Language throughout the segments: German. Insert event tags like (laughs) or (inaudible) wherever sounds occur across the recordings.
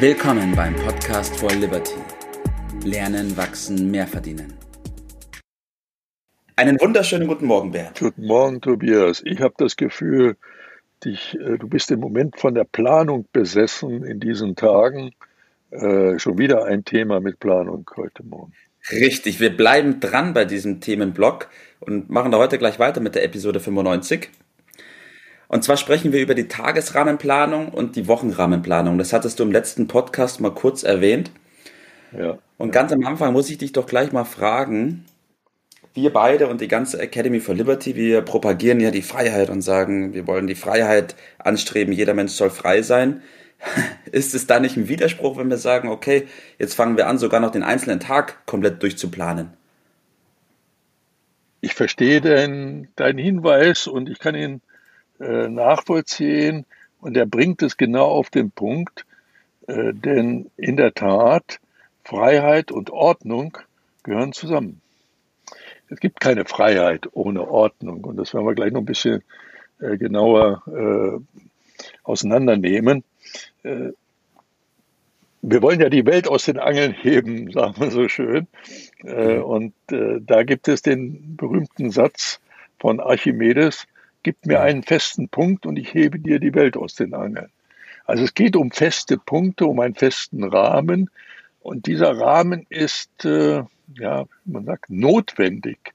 Willkommen beim Podcast for Liberty. Lernen, wachsen, mehr verdienen. Einen wunderschönen guten Morgen, Bert. Guten Morgen, Tobias. Ich habe das Gefühl, dich, äh, du bist im Moment von der Planung besessen in diesen Tagen. Äh, schon wieder ein Thema mit Planung heute Morgen. Richtig, wir bleiben dran bei diesem Themenblock und machen da heute gleich weiter mit der Episode 95. Und zwar sprechen wir über die Tagesrahmenplanung und die Wochenrahmenplanung. Das hattest du im letzten Podcast mal kurz erwähnt. Ja. Und ganz am Anfang muss ich dich doch gleich mal fragen, wir beide und die ganze Academy for Liberty, wir propagieren ja die Freiheit und sagen, wir wollen die Freiheit anstreben, jeder Mensch soll frei sein. (laughs) Ist es da nicht ein Widerspruch, wenn wir sagen, okay, jetzt fangen wir an, sogar noch den einzelnen Tag komplett durchzuplanen? Ich verstehe deinen dein Hinweis und ich kann ihn äh, nachvollziehen und er bringt es genau auf den Punkt, äh, denn in der Tat, Freiheit und Ordnung gehören zusammen. Es gibt keine Freiheit ohne Ordnung und das werden wir gleich noch ein bisschen äh, genauer auseinandernehmen. Wir wollen ja die Welt aus den Angeln heben, (laughs) sagen wir so schön. Äh, und da gibt es den berühmten Satz von Archimedes, gib mir einen festen Punkt und ich hebe dir die Welt aus den Angeln. Also es geht um feste Punkte, um einen festen Rahmen. Und dieser Rahmen ist, äh, ja, man sagt, notwendig.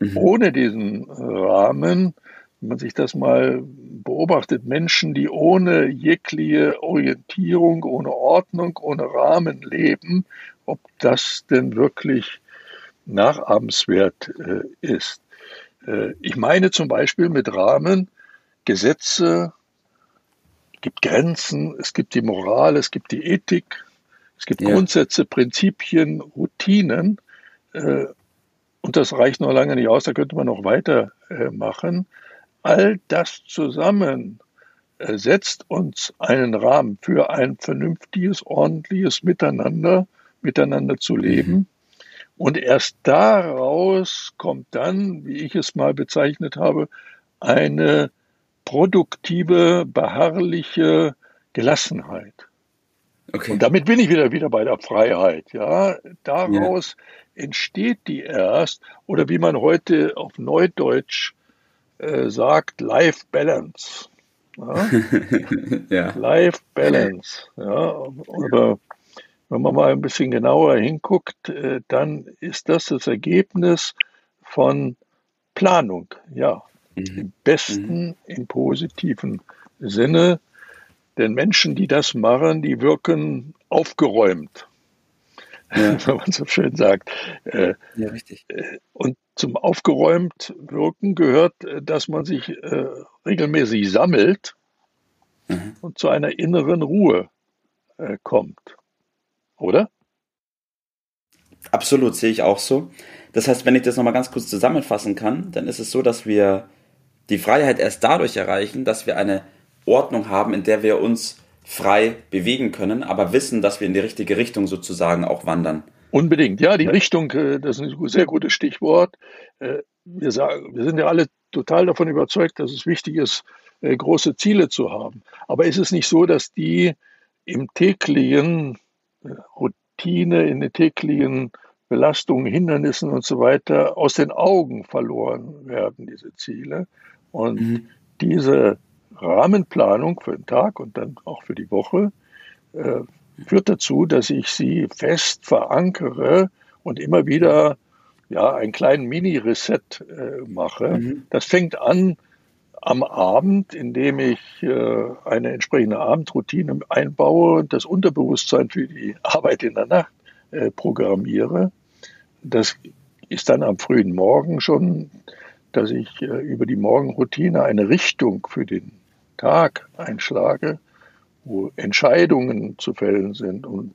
Mhm. Ohne diesen Rahmen, wenn man sich das mal beobachtet, Menschen, die ohne jegliche Orientierung, ohne Ordnung, ohne Rahmen leben, ob das denn wirklich nachahmenswert äh, ist. Äh, ich meine zum Beispiel mit Rahmen Gesetze, es gibt Grenzen, es gibt die Moral, es gibt die Ethik, es gibt ja. Grundsätze, Prinzipien, Routinen. Äh, und das reicht noch lange nicht aus, da könnte man noch weitermachen. All das zusammen äh, setzt uns einen Rahmen für ein vernünftiges, ordentliches Miteinander, miteinander zu leben. Mhm. Und erst daraus kommt dann, wie ich es mal bezeichnet habe, eine produktive, beharrliche Gelassenheit. Okay. Und damit bin ich wieder wieder bei der Freiheit. Ja, daraus ja. entsteht die erst oder wie man heute auf Neudeutsch äh, sagt, Life Balance. Ja? (laughs) ja. Life Balance. Ja, oder wenn man mal ein bisschen genauer hinguckt, äh, dann ist das das Ergebnis von Planung, ja, mhm. im besten, mhm. im positiven Sinne. Denn Menschen, die das machen, die wirken aufgeräumt, (laughs) ja. wenn man so schön sagt. Äh, ja, richtig. Äh, und zum aufgeräumt wirken gehört, dass man sich regelmäßig sammelt mhm. und zu einer inneren Ruhe kommt oder? Absolut, sehe ich auch so. Das heißt, wenn ich das nochmal ganz kurz zusammenfassen kann, dann ist es so, dass wir die Freiheit erst dadurch erreichen, dass wir eine Ordnung haben, in der wir uns frei bewegen können, aber wissen, dass wir in die richtige Richtung sozusagen auch wandern. Unbedingt, ja, die Richtung, äh, das ist ein sehr gutes Stichwort. Äh, wir, sagen, wir sind ja alle total davon überzeugt, dass es wichtig ist, äh, große Ziele zu haben. Aber ist es nicht so, dass die im täglichen Routine, in den täglichen Belastungen, Hindernissen und so weiter aus den Augen verloren werden, diese Ziele. Und mhm. diese Rahmenplanung für den Tag und dann auch für die Woche äh, führt dazu, dass ich sie fest verankere und immer wieder ja, einen kleinen Mini-Reset äh, mache. Mhm. Das fängt an am Abend, indem ich äh, eine entsprechende Abendroutine einbaue und das Unterbewusstsein für die Arbeit in der Nacht äh, programmiere. Das ist dann am frühen Morgen schon, dass ich äh, über die Morgenroutine eine Richtung für den Tag einschlage, wo Entscheidungen zu fällen sind. Und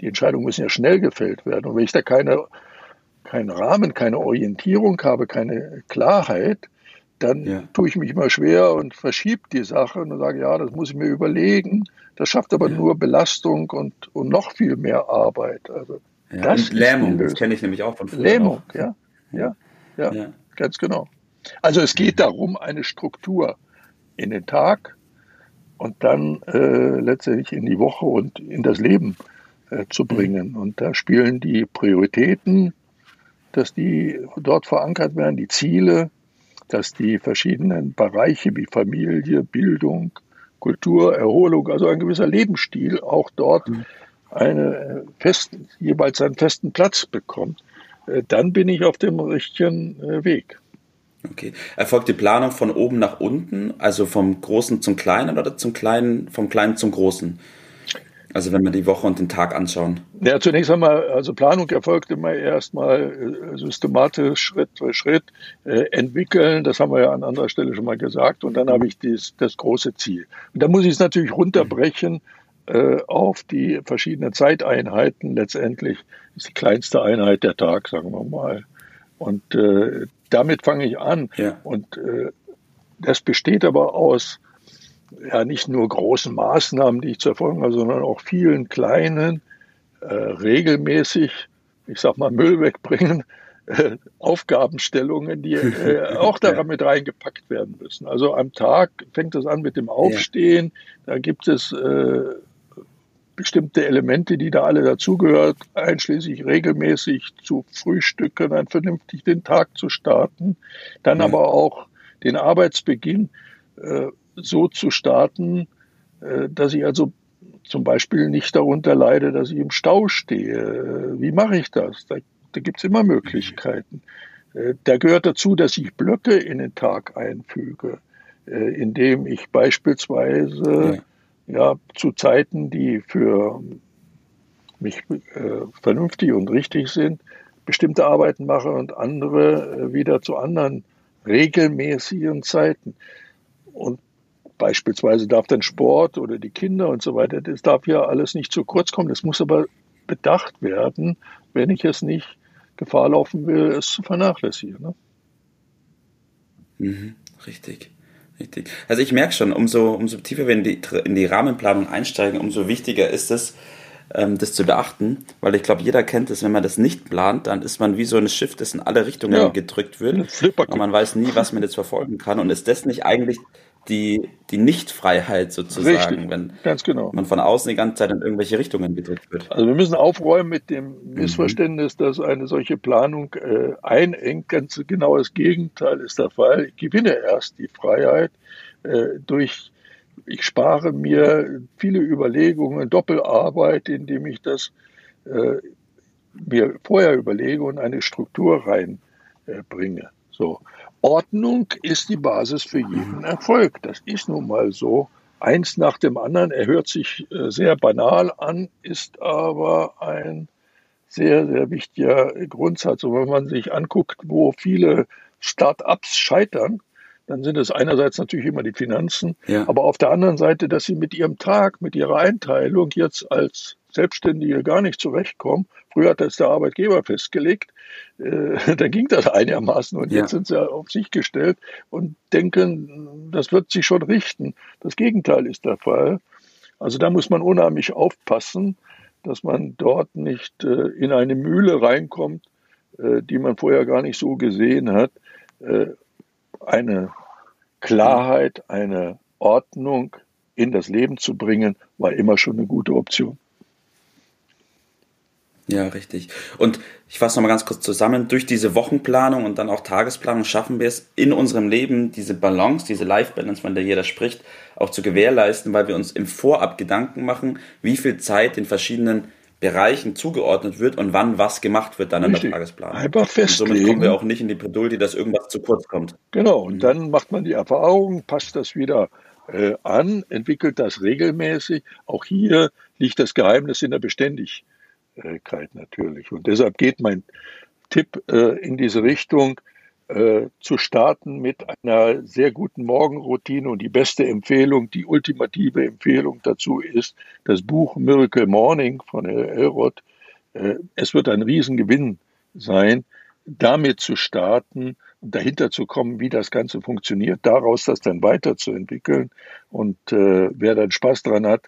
die Entscheidungen müssen ja schnell gefällt werden. Und wenn ich da keine, keinen Rahmen, keine Orientierung habe, keine Klarheit, dann ja. tue ich mich immer schwer und verschiebe die Sache und sage, ja, das muss ich mir überlegen. Das schafft aber ja. nur Belastung und, und noch viel mehr Arbeit. Also ja, das und Lähmung, das kenne ich nämlich auch von früher. Lähmung, ja, ja, ja, ja, ganz genau. Also es geht darum, eine Struktur in den Tag und dann äh, letztendlich in die Woche und in das Leben äh, zu mhm. bringen. Und da spielen die Prioritäten, dass die dort verankert werden, die Ziele, dass die verschiedenen Bereiche wie Familie, Bildung, Kultur, Erholung, also ein gewisser Lebensstil auch dort mhm. eine festen, jeweils einen festen Platz bekommt, äh, dann bin ich auf dem richtigen äh, Weg. Okay. Erfolgt die Planung von oben nach unten, also vom Großen zum Kleinen oder zum Kleinen, vom Kleinen zum Großen? Also wenn wir die Woche und den Tag anschauen. Ja, zunächst einmal, also Planung erfolgt immer erstmal äh, systematisch Schritt für Schritt äh, entwickeln. Das haben wir ja an anderer Stelle schon mal gesagt. Und dann habe ich dies, das große Ziel. Und da muss ich es natürlich runterbrechen äh, auf die verschiedenen Zeiteinheiten. Letztendlich ist die kleinste Einheit der Tag, sagen wir mal. Und äh, damit fange ich an. Ja. Und äh, das besteht aber aus ja nicht nur großen Maßnahmen, die ich zu erfolgen habe, sondern auch vielen kleinen, äh, regelmäßig, ich sag mal, Müll wegbringen, äh, Aufgabenstellungen, die äh, (laughs) auch da mit reingepackt werden müssen. Also am Tag fängt es an mit dem Aufstehen, ja. da gibt es äh, bestimmte Elemente, die da alle dazugehört, einschließlich regelmäßig zu frühstücken, dann vernünftig den Tag zu starten, dann ja. aber auch den Arbeitsbeginn äh, so zu starten, äh, dass ich also zum Beispiel nicht darunter leide, dass ich im Stau stehe. Wie mache ich das? Da, da gibt es immer Möglichkeiten. Äh, da gehört dazu, dass ich Blöcke in den Tag einfüge, äh, indem ich beispielsweise ja. ja zu Zeiten, die für mich äh, vernünftig und richtig sind, bestimmte Arbeiten mache und andere wieder zu anderen regelmäßigen Zeiten. Und Beispielsweise darf dann Sport oder die Kinder und so weiter, das darf ja alles nicht zu kurz kommen. Das muss aber bedacht werden, wenn ich es nicht Gefahr laufen will, es zu vernachlässigen. Ne? Mhm, richtig. Richtig. Also ich merke schon, umso, umso tiefer wir in die, in die Rahmenplanung einsteigen, umso wichtiger ist es, ähm, das zu beachten, weil ich glaube, jeder kennt es, wenn man das nicht plant, dann ist man wie so ein Schiff, das in alle Richtungen ja. gedrückt wird und man weiß nie, was man jetzt verfolgen kann und ist das nicht eigentlich die, die Nichtfreiheit sozusagen, Richtig, wenn ganz genau. man von außen die ganze Zeit in irgendwelche Richtungen gedrückt wird. Also wir müssen aufräumen mit dem Missverständnis, mhm. dass eine solche Planung äh, einengt. Ganz genau das Gegenteil ist der Fall. Ich gewinne erst die Freiheit äh, durch, ich spare mir viele Überlegungen, Doppelarbeit, indem ich das äh, mir vorher überlege und eine Struktur reinbringe. So. Ordnung ist die Basis für jeden Erfolg. Das ist nun mal so. Eins nach dem anderen. Er hört sich äh, sehr banal an, ist aber ein sehr, sehr wichtiger Grundsatz. Und wenn man sich anguckt, wo viele Start-ups scheitern, dann sind es einerseits natürlich immer die Finanzen, ja. aber auf der anderen Seite, dass sie mit ihrem Tag, mit ihrer Einteilung jetzt als Selbstständige gar nicht zurechtkommen. Früher hat das der Arbeitgeber festgelegt. Äh, (laughs) da ging das einigermaßen und ja. jetzt sind sie auf sich gestellt und denken, das wird sich schon richten. Das Gegenteil ist der Fall. Also da muss man unheimlich aufpassen, dass man dort nicht äh, in eine Mühle reinkommt, äh, die man vorher gar nicht so gesehen hat. Äh, eine Klarheit, eine Ordnung in das Leben zu bringen, war immer schon eine gute Option. Ja, richtig. Und ich fasse nochmal ganz kurz zusammen. Durch diese Wochenplanung und dann auch Tagesplanung schaffen wir es in unserem Leben, diese Balance, diese Life-Balance, von der jeder spricht, auch zu gewährleisten, weil wir uns im Vorab Gedanken machen, wie viel Zeit in verschiedenen Bereichen zugeordnet wird und wann was gemacht wird dann Richtig. in der Tagesplanung. Einfach festlegen. Und somit kommen wir auch nicht in die Bredouille, dass irgendwas zu kurz kommt. Genau, und mhm. dann macht man die Erfahrung, passt das wieder äh, an, entwickelt das regelmäßig. Auch hier liegt das Geheimnis in der Beständigkeit. Schwierigkeit natürlich. Und deshalb geht mein Tipp äh, in diese Richtung, äh, zu starten mit einer sehr guten Morgenroutine. Und die beste Empfehlung, die ultimative Empfehlung dazu ist das Buch Miracle Morning von Elrod. Äh, es wird ein Riesengewinn sein, damit zu starten und dahinter zu kommen, wie das Ganze funktioniert, daraus das dann weiterzuentwickeln. Und äh, wer dann Spaß dran hat,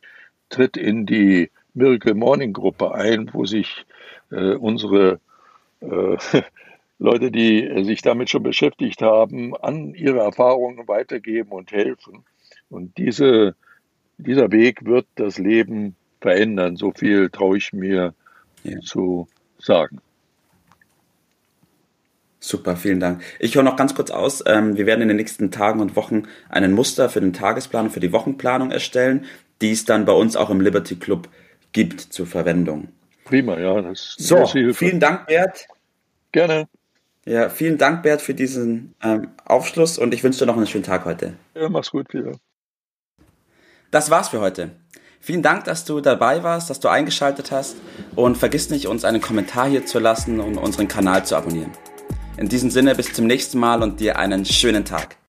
tritt in die Miracle Morning Gruppe ein, wo sich äh, unsere äh, (laughs) Leute, die sich damit schon beschäftigt haben, an ihre Erfahrungen weitergeben und helfen. Und diese dieser Weg wird das Leben verändern. So viel traue ich mir ja. zu sagen. Super, vielen Dank. Ich höre noch ganz kurz aus. Ähm, wir werden in den nächsten Tagen und Wochen einen Muster für den Tagesplan und für die Wochenplanung erstellen, die es dann bei uns auch im Liberty Club gibt zur Verwendung. Prima, ja. Das ist so, vielen Dank, Bert. Gerne. Ja, vielen Dank, Bert, für diesen ähm, Aufschluss und ich wünsche dir noch einen schönen Tag heute. Ja, mach's gut, Peter. Das war's für heute. Vielen Dank, dass du dabei warst, dass du eingeschaltet hast und vergiss nicht, uns einen Kommentar hier zu lassen und unseren Kanal zu abonnieren. In diesem Sinne bis zum nächsten Mal und dir einen schönen Tag.